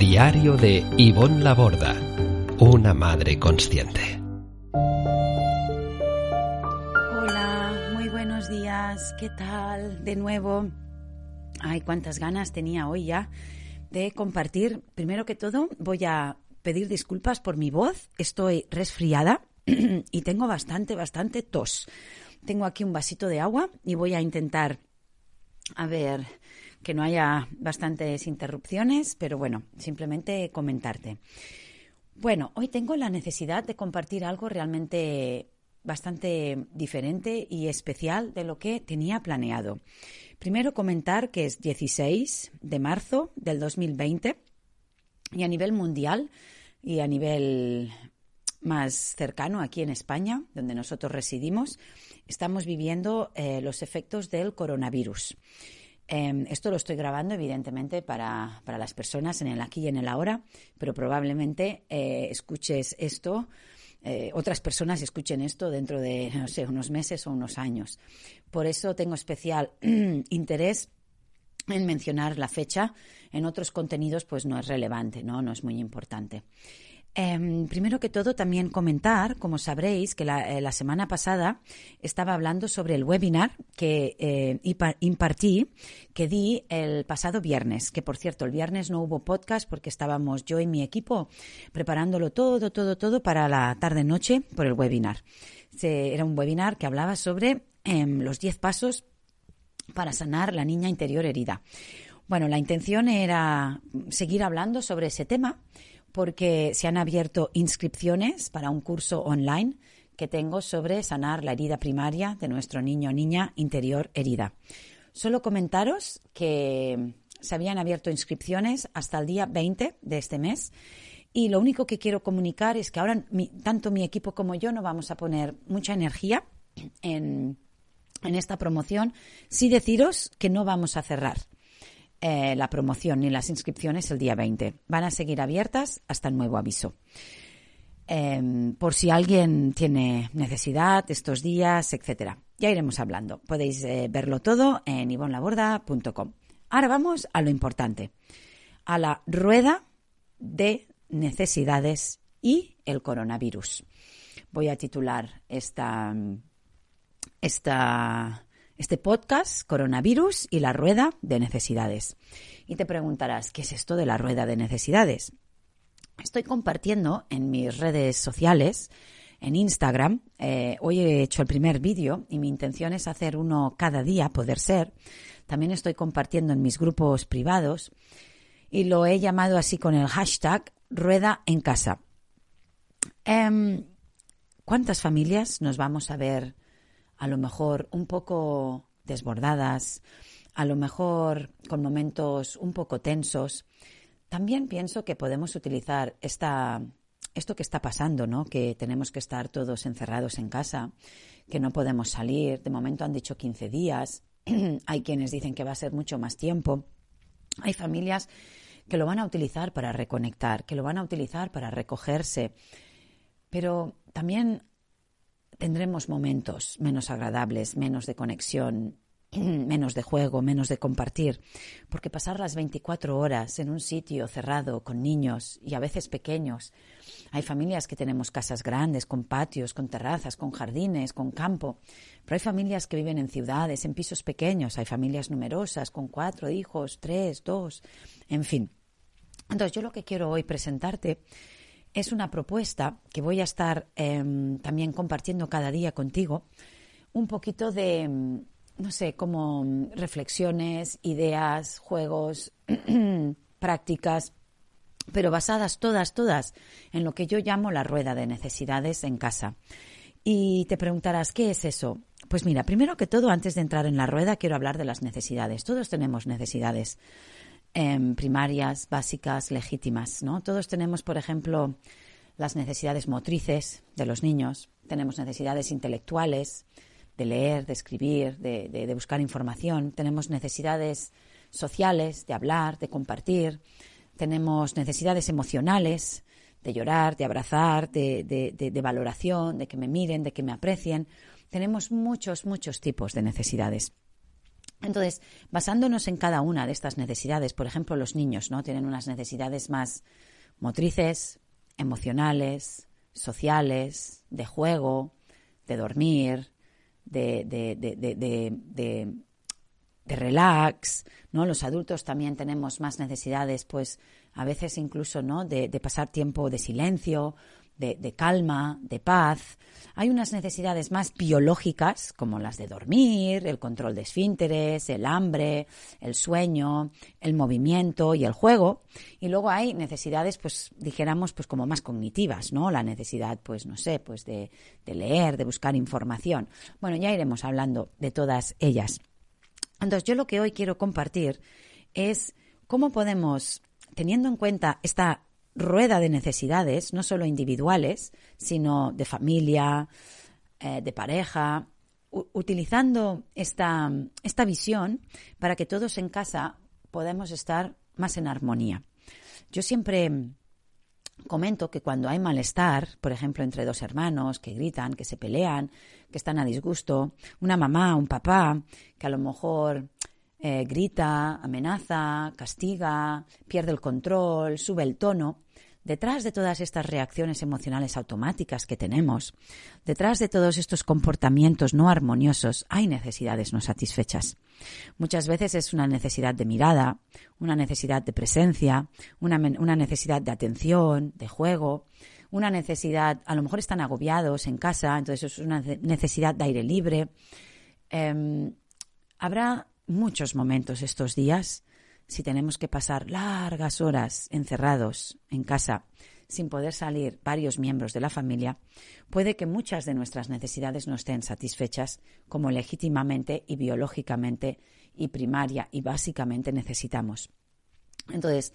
Diario de Ivonne Laborda, una madre consciente. Hola, muy buenos días. ¿Qué tal? De nuevo. Ay, cuántas ganas tenía hoy ya de compartir. Primero que todo, voy a pedir disculpas por mi voz. Estoy resfriada y tengo bastante, bastante tos. Tengo aquí un vasito de agua y voy a intentar, a ver, que no haya bastantes interrupciones, pero bueno, simplemente comentarte. Bueno, hoy tengo la necesidad de compartir algo realmente bastante diferente y especial de lo que tenía planeado. Primero comentar que es 16 de marzo del 2020 y a nivel mundial y a nivel más cercano aquí en España, donde nosotros residimos, estamos viviendo eh, los efectos del coronavirus. Eh, esto lo estoy grabando, evidentemente, para, para, las personas en el aquí y en el ahora, pero probablemente eh, escuches esto, eh, otras personas escuchen esto dentro de, no sé, unos meses o unos años. Por eso tengo especial interés en mencionar la fecha. En otros contenidos, pues no es relevante, ¿no? No es muy importante. Eh, primero que todo, también comentar, como sabréis, que la, eh, semana pasada estaba hablando sobre el webinar que eh, impartí, que di el pasado viernes, que por cierto, el viernes no hubo podcast porque estábamos yo y mi equipo preparándolo todo, todo, todo para la tarde-noche por el webinar. Se, era un webinar que hablaba sobre em, los 10 pasos para sanar la niña interior herida. Bueno, la intención era seguir hablando sobre ese tema porque se han abierto inscripciones para un curso online que tengo sobre sanar la herida primaria de nuestro niño o niña interior herida. Solo comentaros que se habían abierto inscripciones hasta el día 20 de este mes y lo único que quiero comunicar es que ahora tanto mi equipo como yo no vamos a poner mucha energía en, en esta promoción. Sí deciros que no vamos a cerrar eh, la promoción ni las inscripciones el día 20. Van a seguir abiertas hasta nuevo aviso. Eh, por si alguien tiene necesidad estos días, etcétera. Ya iremos hablando. Podéis eh, verlo todo en ivonlaborda.com. Ahora vamos a lo importante, a la rueda de necesidades y el coronavirus. Voy a titular esta, esta este podcast, Coronavirus y la Rueda de Necesidades. Y te preguntarás, ¿qué es esto de la Rueda de Necesidades? Estoy compartiendo en mis redes sociales, en Instagram. Eh, hoy he hecho el primer vídeo y mi intención es hacer uno cada día, poder ser. También estoy compartiendo en mis grupos privados y lo he llamado así con el hashtag Rueda en Casa. Eh, ¿Cuántas familias nos vamos a ver a lo mejor un poco desbordadas, a lo mejor con momentos un poco tensos. También pienso que podemos utilizar esta, esto que está pasando, ¿no? Que tenemos que estar todos encerrados en casa, que no podemos salir. De momento han dicho 15 días. Hay quienes dicen que va a ser mucho más tiempo. Hay familias que lo van a utilizar para reconectar, que lo van a utilizar para recogerse. Pero también tendremos momentos menos agradables, menos de conexión, menos de juego, menos de compartir, porque pasar las 24 horas en un sitio cerrado con niños y a veces pequeños, hay familias que tenemos casas grandes, con patios, con terrazas, con jardines, con campo, pero hay familias que viven en ciudades, en pisos pequeños, hay familias numerosas, con cuatro hijos, tres, dos, en fin. Entonces, yo lo que quiero hoy presentarte es una propuesta que voy a estar em, también compartiendo cada día contigo, un poquito de, em, no sé, como reflexiones, ideas, juegos, prácticas, pero basadas todas, todas en lo que yo llamo la rueda de necesidades en casa. Y te preguntarás, ¿qué es eso? Pues mira, primero que todo, antes de entrar en la rueda, quiero hablar de las necesidades. Todos tenemos necesidades em, primarias, básicas, legítimas, ¿no? Todos tenemos, por ejemplo, las necesidades motrices de los niños, tenemos necesidades intelectuales, de leer, de escribir, de, buscar información. Tenemos necesidades sociales, de hablar, de compartir. Tenemos necesidades emocionales, de llorar, de abrazar, de, de, valoración, de que me miren, de que me aprecien. Tenemos muchos, muchos tipos de necesidades. Entonces, basándonos en cada una de estas necesidades, por ejemplo, los niños, ¿no? Tienen unas necesidades más motrices, emocionales, sociales, de juego, de dormir, de, de, de, de, relax, ¿no? Los adultos también tenemos más necesidades, pues a veces incluso, ¿no? De, pasar tiempo de silencio, de, calma, de paz. Hay unas necesidades más biológicas, como las de dormir, el control de esfínteres, el hambre, el sueño, el movimiento y el juego. Y luego hay necesidades, pues dijéramos, pues como más cognitivas, ¿no? La necesidad, pues no sé, pues de, de leer, de buscar información. Bueno, ya iremos hablando de todas ellas. Entonces, yo lo que hoy quiero compartir es cómo podemos, teniendo en cuenta esta rueda de necesidades, no solo individuales, sino de familia, eh, de pareja, utilizando esta, esta visión para que todos en casa podamos estar más en armonía. Yo siempre comento que cuando hay malestar, por ejemplo, entre dos hermanos que gritan, que se pelean, que están a disgusto, una mamá, un papá, que a lo mejor eh, grita, amenaza, castiga, pierde el control, sube el tono, detrás de todas estas reacciones emocionales automáticas que tenemos, detrás de todos estos comportamientos no armoniosos, hay necesidades no satisfechas. Muchas veces es una necesidad de mirada, una necesidad de presencia, una, necesidad de atención, de juego, una necesidad, a lo mejor están agobiados en casa, entonces es una necesidad de aire libre. Em, habrá muchos momentos estos días, si tenemos que pasar largas horas encerrados en casa sin poder salir varios miembros de la familia, puede que muchas de nuestras necesidades no estén satisfechas como legítimamente y biológicamente y primaria y básicamente necesitamos. Entonces,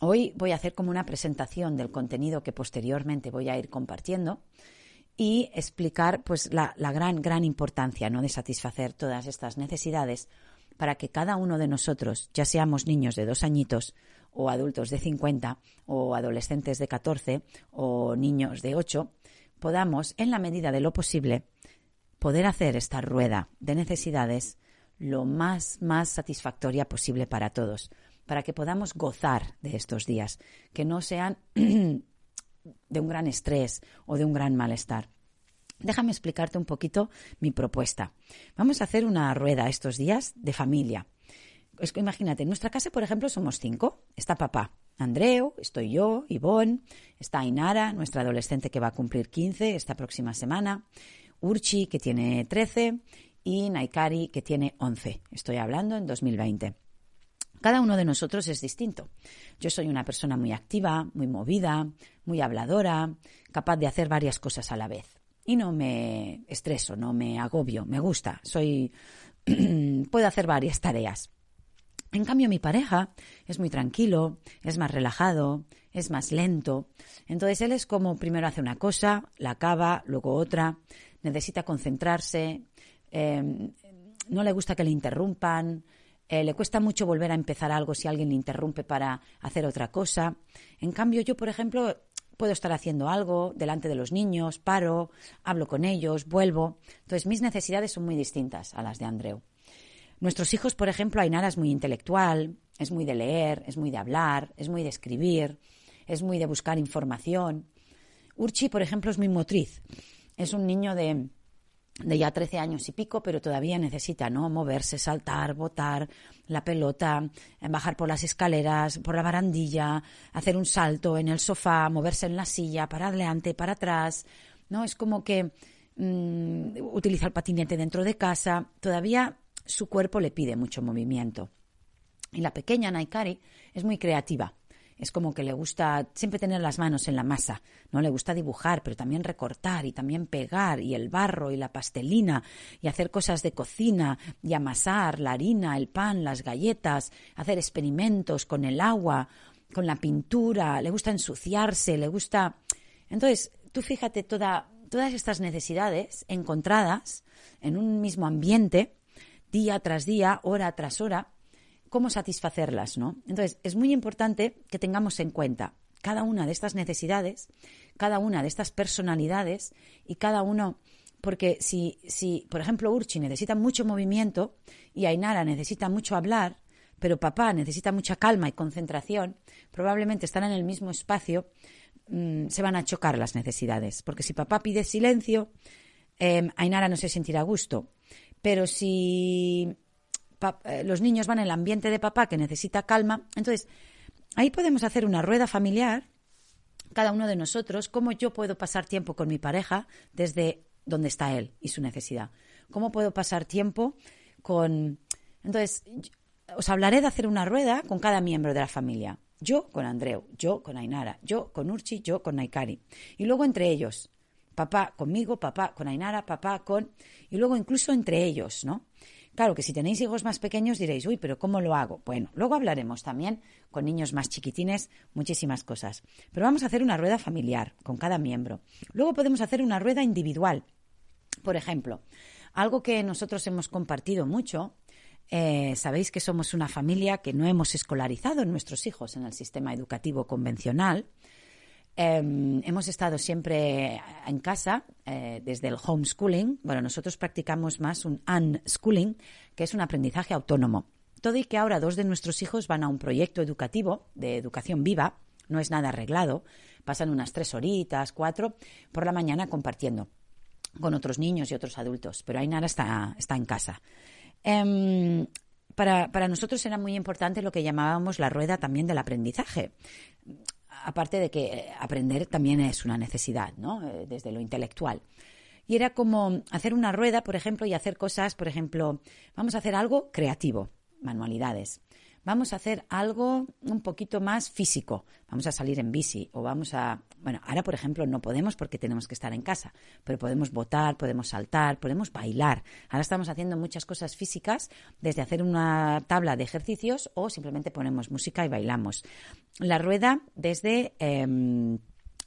hoy voy a hacer como una presentación del contenido que posteriormente voy a ir compartiendo y explicar pues la, la gran, gran importancia ¿no? de satisfacer todas estas necesidades para que cada uno de nosotros, ya seamos niños de dos añitos, o adultos de 50, o adolescentes de 14, o niños de 8, podamos, en la medida de lo posible, poder hacer esta rueda de necesidades lo más, más satisfactoria posible para todos, para que podamos gozar de estos días, que no sean de un gran estrés o de un gran malestar. Déjame explicarte un poquito mi propuesta. Vamos a hacer una rueda estos días de familia. Es que imagínate, en nuestra casa, por ejemplo, somos cinco. Está papá, Andreu, estoy yo, Ivonne, está Inara, nuestra adolescente que va a cumplir 15 esta próxima semana, Urchi, que tiene 13, y Naikari, que tiene 11. Estoy hablando en 2020. Cada uno de nosotros es distinto. Yo soy una persona muy activa, muy movida, muy habladora, capaz de hacer varias cosas a la vez y no me estreso, no me agobio, me gusta, soy puedo hacer varias tareas. En cambio, mi pareja es muy tranquilo, es más relajado, es más lento. Entonces, él es como primero hace una cosa, la acaba, luego otra, necesita concentrarse, em, no le gusta que le interrumpan, eh, le cuesta mucho volver a empezar algo si alguien le interrumpe para hacer otra cosa. En cambio, yo, por ejemplo, puedo estar haciendo algo delante de los niños, paro, hablo con ellos, vuelvo. Entonces mis necesidades son muy distintas a las de Andreu. Nuestros hijos, por ejemplo, Ainara es muy intelectual, es muy de leer, es muy de hablar, es muy de escribir, es muy de buscar información. Urchi, por ejemplo, es muy motriz. Es un niño de, de ya 13 años y pico, pero todavía necesita, ¿no? Moverse, saltar, botar la pelota, bajar por las escaleras, por la barandilla, hacer un salto en el sofá, moverse en la silla, para adelante, para atrás, ¿no? Es como que mm, utiliza el patinete dentro de casa. Todavía su cuerpo le pide mucho movimiento. Y la pequeña Naikari es muy creativa es como que le gusta siempre tener las manos en la masa, ¿no? Le gusta dibujar, pero también recortar y también pegar y el barro y la pastelina y hacer cosas de cocina y amasar la harina, el pan, las galletas, hacer experimentos con el agua, con la pintura, le gusta ensuciarse, le gusta... Entonces, tú fíjate toda, todas estas necesidades encontradas en un mismo ambiente, día tras día, hora tras hora, cómo satisfacerlas, ¿no? Entonces, es muy importante que tengamos en cuenta cada una de estas necesidades, cada una de estas personalidades y cada uno, porque si, si por ejemplo, Urchi necesita mucho movimiento y Ainara necesita mucho hablar, pero papá necesita mucha calma y concentración, probablemente están en el mismo espacio, mm, se van a chocar las necesidades. Porque si papá pide silencio, eh, Ainara no se sentirá a gusto. Pero si los niños van en el ambiente de papá que necesita calma. Entonces, ahí podemos hacer una rueda familiar, cada uno de nosotros, cómo yo puedo pasar tiempo con mi pareja desde donde está él y su necesidad. ¿Cómo puedo pasar tiempo con... Entonces, os hablaré de hacer una rueda con cada miembro de la familia. Yo con Andreu, yo con Ainara, yo con Urchi, yo con Naikari. Y luego entre ellos, papá conmigo, papá con Ainara, papá con... Y luego incluso entre ellos, ¿no? Claro que si tenéis hijos más pequeños diréis, uy, pero ¿cómo lo hago? Bueno, luego hablaremos también con niños más chiquitines, muchísimas cosas. Pero vamos a hacer una rueda familiar con cada miembro. Luego podemos hacer una rueda individual. Por ejemplo, algo que nosotros hemos compartido mucho eh, sabéis que somos una familia que no hemos escolarizado nuestros hijos en el sistema educativo convencional. Em, hemos estado siempre en casa eh, desde el homeschooling. Bueno, nosotros practicamos más un unschooling, que es un aprendizaje autónomo. Todo y que ahora dos de nuestros hijos van a un proyecto educativo de educación viva, no es nada arreglado, pasan unas tres horitas, cuatro, por la mañana compartiendo con otros niños y otros adultos, pero Ainara está, está en casa. Em, para, para, nosotros era muy importante lo que llamábamos la rueda también del aprendizaje aparte de que eh, aprender también es una necesidad, ¿no? Eh, desde lo intelectual. Y era como hacer una rueda, por ejemplo, y hacer cosas, por ejemplo, vamos a hacer algo creativo, manualidades vamos a hacer algo un poquito más físico, vamos a salir en bici o vamos a, bueno, ahora por ejemplo no podemos porque tenemos que estar en casa, pero podemos botar, podemos saltar, podemos bailar. Ahora estamos haciendo muchas cosas físicas, desde hacer una tabla de ejercicios o simplemente ponemos música y bailamos. La rueda desde em,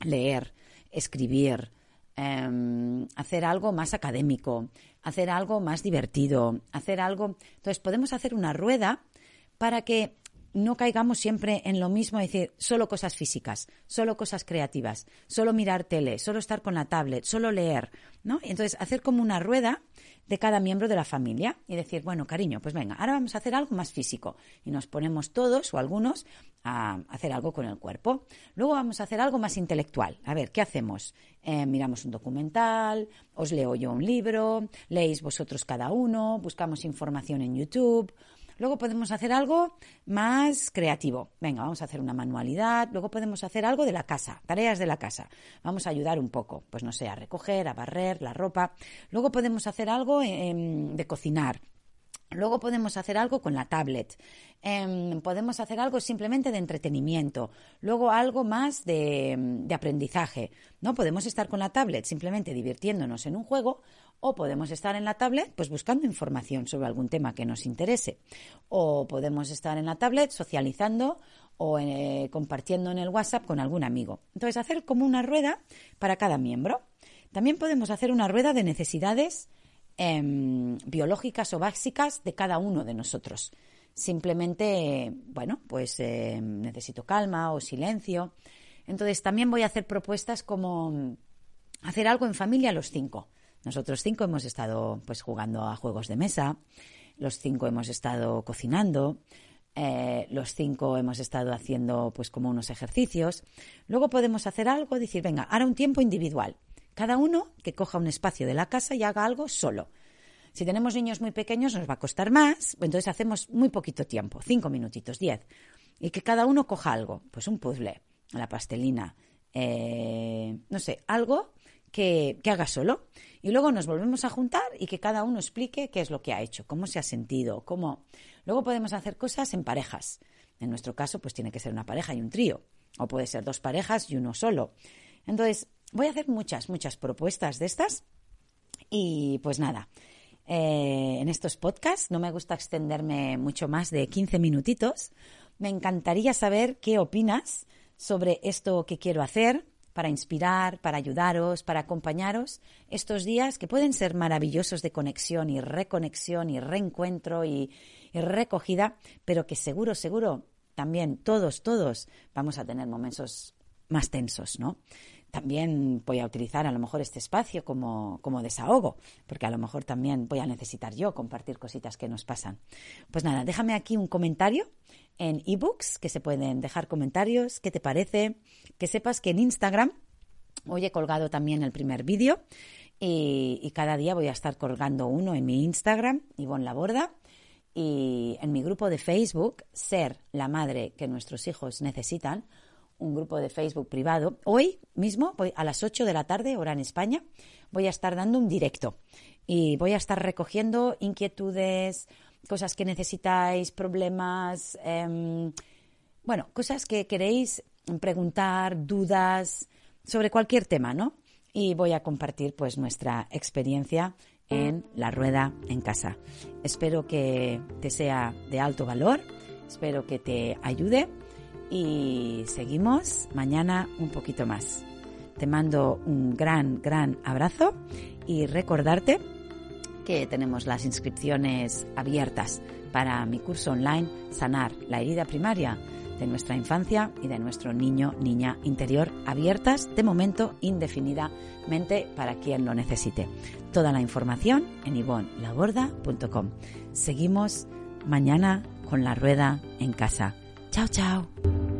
leer, escribir, em, hacer algo más académico, hacer algo más divertido, hacer algo. Entonces podemos hacer una rueda para que no caigamos siempre en lo mismo, decir, solo cosas físicas, solo cosas creativas, solo mirar tele, solo estar con la tablet, solo leer, ¿no? Entonces, hacer como una rueda de cada miembro de la familia y decir, bueno, cariño, pues venga, ahora vamos a hacer algo más físico y nos ponemos todos o algunos a hacer algo con el cuerpo. Luego vamos a hacer algo más intelectual. A ver, ¿qué hacemos? Eh, miramos un documental, os leo yo un libro, leéis vosotros cada uno, buscamos información en YouTube Luego podemos hacer algo más creativo. Venga, vamos a hacer una manualidad. Luego podemos hacer algo de la casa, tareas de la casa. Vamos a ayudar un poco, pues no sé, a recoger, a barrer la ropa. Luego podemos hacer algo em, de cocinar. Luego podemos hacer algo con la tablet. Em, podemos hacer algo simplemente de entretenimiento. Luego algo más de, de, aprendizaje. No podemos estar con la tablet simplemente divirtiéndonos en un juego o podemos estar en la tablet pues buscando información sobre algún tema que nos interese. O podemos estar en la tablet socializando o eh, compartiendo en el WhatsApp con algún amigo. Entonces, hacer como una rueda para cada miembro. También podemos hacer una rueda de necesidades em, biológicas o básicas de cada uno de nosotros. Simplemente, bueno, pues em, necesito calma o silencio. Entonces, también voy a hacer propuestas como hacer algo en familia los cinco. Nosotros cinco hemos estado pues jugando a juegos de mesa, los cinco hemos estado cocinando, eh, los cinco hemos estado haciendo pues como unos ejercicios. Luego podemos hacer algo, decir, venga, ahora un tiempo individual. Cada uno que coja un espacio de la casa y haga algo solo. Si tenemos niños muy pequeños nos va a costar más, entonces hacemos muy poquito tiempo, cinco minutitos, diez. Y que cada uno coja algo, pues un puzzle, la pastelina, eh, no sé, algo que, que, haga solo. Y luego nos volvemos a juntar y que cada uno explique qué es lo que ha hecho, cómo se ha sentido, cómo... Luego podemos hacer cosas en parejas. En nuestro caso, pues tiene que ser una pareja y un trío. O puede ser dos parejas y uno solo. Entonces, voy a hacer muchas, muchas propuestas de estas. Y pues nada, eh, en estos podcasts no me gusta extenderme mucho más de 15 minutitos. Me encantaría saber qué opinas sobre esto que quiero hacer para inspirar, para ayudaros, para acompañaros estos días que pueden ser maravillosos de conexión y reconexión y reencuentro y, y recogida, pero que seguro, seguro, también todos, todos vamos a tener momentos más tensos, ¿no? También voy a utilizar a lo mejor este espacio como, como, desahogo, porque a lo mejor también voy a necesitar yo compartir cositas que nos pasan. Pues nada, déjame aquí un comentario en ebooks, que se pueden dejar comentarios, qué te parece, que sepas que en Instagram hoy he colgado también el primer vídeo y, cada día voy a estar colgando uno en mi Instagram, Ivonne Laborda, y en mi grupo de Facebook, Ser la madre que nuestros hijos necesitan, un grupo de Facebook privado. Hoy mismo, voy a las 8 de la tarde, hora en España, voy a estar dando un directo y voy a estar recogiendo inquietudes, cosas que necesitáis, problemas, eh, bueno, cosas que queréis preguntar, dudas sobre cualquier tema, ¿no? Y voy a compartir pues nuestra experiencia en la rueda en casa. Espero que te sea de alto valor, espero que te ayude y seguimos mañana un poquito más. Te mando un gran, gran abrazo y recordarte que tenemos las inscripciones abiertas para mi curso online Sanar la herida primaria de nuestra infancia y de nuestro niño, niña interior, abiertas de momento indefinidamente para quien lo necesite. Toda la información en ivonlaborda.com. Seguimos mañana con la rueda en casa. Chao, chao.